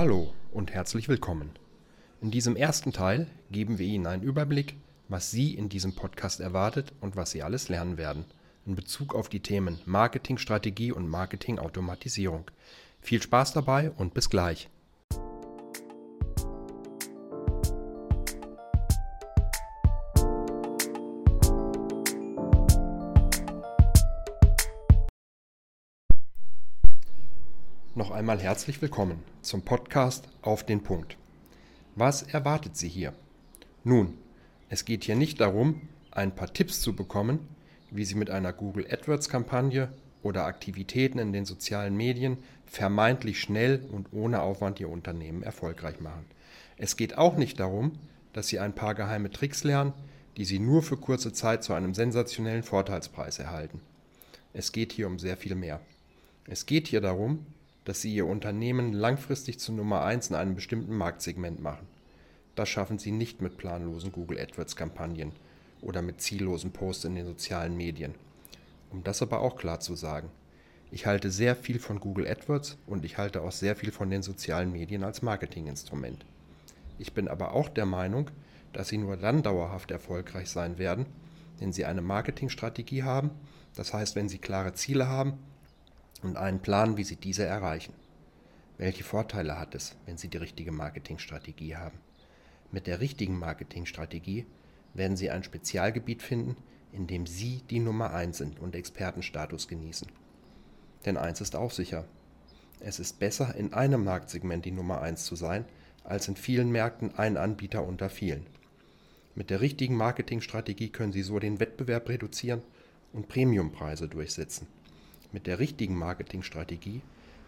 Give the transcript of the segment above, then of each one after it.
Hallo und herzlich willkommen. In diesem ersten Teil geben wir Ihnen einen Überblick, was Sie in diesem Podcast erwartet und was Sie alles lernen werden in Bezug auf die Themen Marketingstrategie und Marketingautomatisierung. Viel Spaß dabei und bis gleich. Noch einmal herzlich willkommen zum Podcast Auf den Punkt. Was erwartet Sie hier? Nun, es geht hier nicht darum, ein paar Tipps zu bekommen, wie Sie mit einer Google AdWords-Kampagne oder Aktivitäten in den sozialen Medien vermeintlich schnell und ohne Aufwand Ihr Unternehmen erfolgreich machen. Es geht auch nicht darum, dass Sie ein paar geheime Tricks lernen, die Sie nur für kurze Zeit zu einem sensationellen Vorteilspreis erhalten. Es geht hier um sehr viel mehr. Es geht hier darum, dass Sie Ihr Unternehmen langfristig zu Nummer 1 in einem bestimmten Marktsegment machen. Das schaffen Sie nicht mit planlosen Google AdWords-Kampagnen oder mit ziellosen Posts in den sozialen Medien. Um das aber auch klar zu sagen, ich halte sehr viel von Google AdWords und ich halte auch sehr viel von den sozialen Medien als Marketinginstrument. Ich bin aber auch der Meinung, dass sie nur dann dauerhaft erfolgreich sein werden, wenn sie eine Marketingstrategie haben, das heißt, wenn sie klare Ziele haben und einen Plan, wie Sie diese erreichen. Welche Vorteile hat es, wenn Sie die richtige Marketingstrategie haben? Mit der richtigen Marketingstrategie werden Sie ein Spezialgebiet finden, in dem Sie die Nummer 1 sind und Expertenstatus genießen. Denn eins ist auch sicher. Es ist besser, in einem Marktsegment die Nummer 1 zu sein, als in vielen Märkten ein Anbieter unter vielen. Mit der richtigen Marketingstrategie können Sie so den Wettbewerb reduzieren und Premiumpreise durchsetzen. Mit der richtigen Marketingstrategie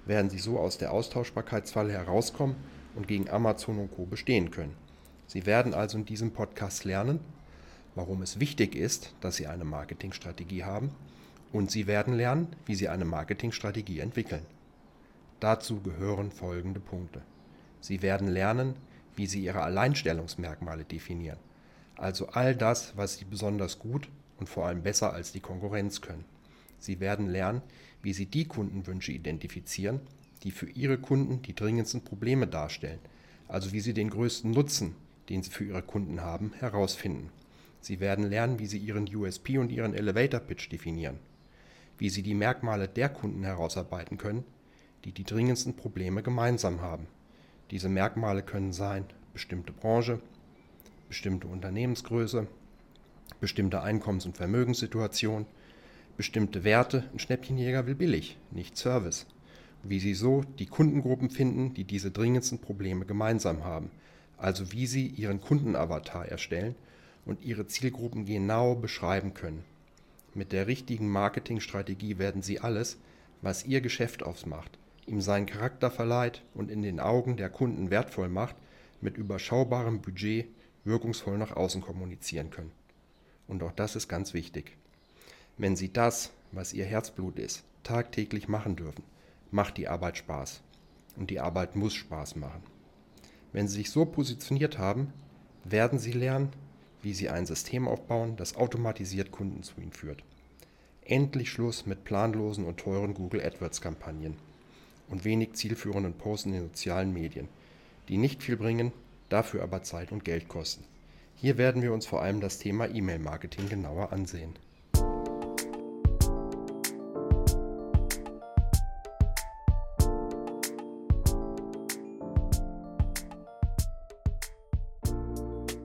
werden Sie so aus der Austauschbarkeitsfalle herauskommen und gegen Amazon und Co. bestehen können. Sie werden also in diesem Podcast lernen, warum es wichtig ist, dass Sie eine Marketingstrategie haben und Sie werden lernen, wie Sie eine Marketingstrategie entwickeln. Dazu gehören folgende Punkte. Sie werden lernen, wie Sie Ihre Alleinstellungsmerkmale definieren, also all das, was Sie besonders gut und vor allem besser als die Konkurrenz können. Sie werden lernen, wie Sie die Kundenwünsche identifizieren, die für Ihre Kunden die dringendsten Probleme darstellen, also wie Sie den größten Nutzen, den Sie für Ihre Kunden haben, herausfinden. Sie werden lernen, wie Sie Ihren USP und Ihren Elevator Pitch definieren, wie Sie die Merkmale der Kunden herausarbeiten können, die die dringendsten Probleme gemeinsam haben. Diese Merkmale können sein bestimmte Branche, bestimmte Unternehmensgröße, bestimmte Einkommens- und Vermögenssituation, bestimmte Werte. Ein Schnäppchenjäger will billig, nicht Service. Wie Sie so die Kundengruppen finden, die diese dringendsten Probleme gemeinsam haben. Also wie Sie Ihren Kundenavatar erstellen und Ihre Zielgruppen genau beschreiben können. Mit der richtigen Marketingstrategie werden Sie alles, was Ihr Geschäft ausmacht, ihm seinen Charakter verleiht und in den Augen der Kunden wertvoll macht, mit überschaubarem Budget wirkungsvoll nach außen kommunizieren können. Und auch das ist ganz wichtig. Wenn Sie das, was Ihr Herzblut ist, tagtäglich machen dürfen, macht die Arbeit Spaß. Und die Arbeit muss Spaß machen. Wenn Sie sich so positioniert haben, werden Sie lernen, wie Sie ein System aufbauen, das automatisiert Kunden zu Ihnen führt. Endlich Schluss mit planlosen und teuren Google AdWords-Kampagnen und wenig zielführenden Posts in den sozialen Medien, die nicht viel bringen, dafür aber Zeit und Geld kosten. Hier werden wir uns vor allem das Thema E-Mail-Marketing genauer ansehen.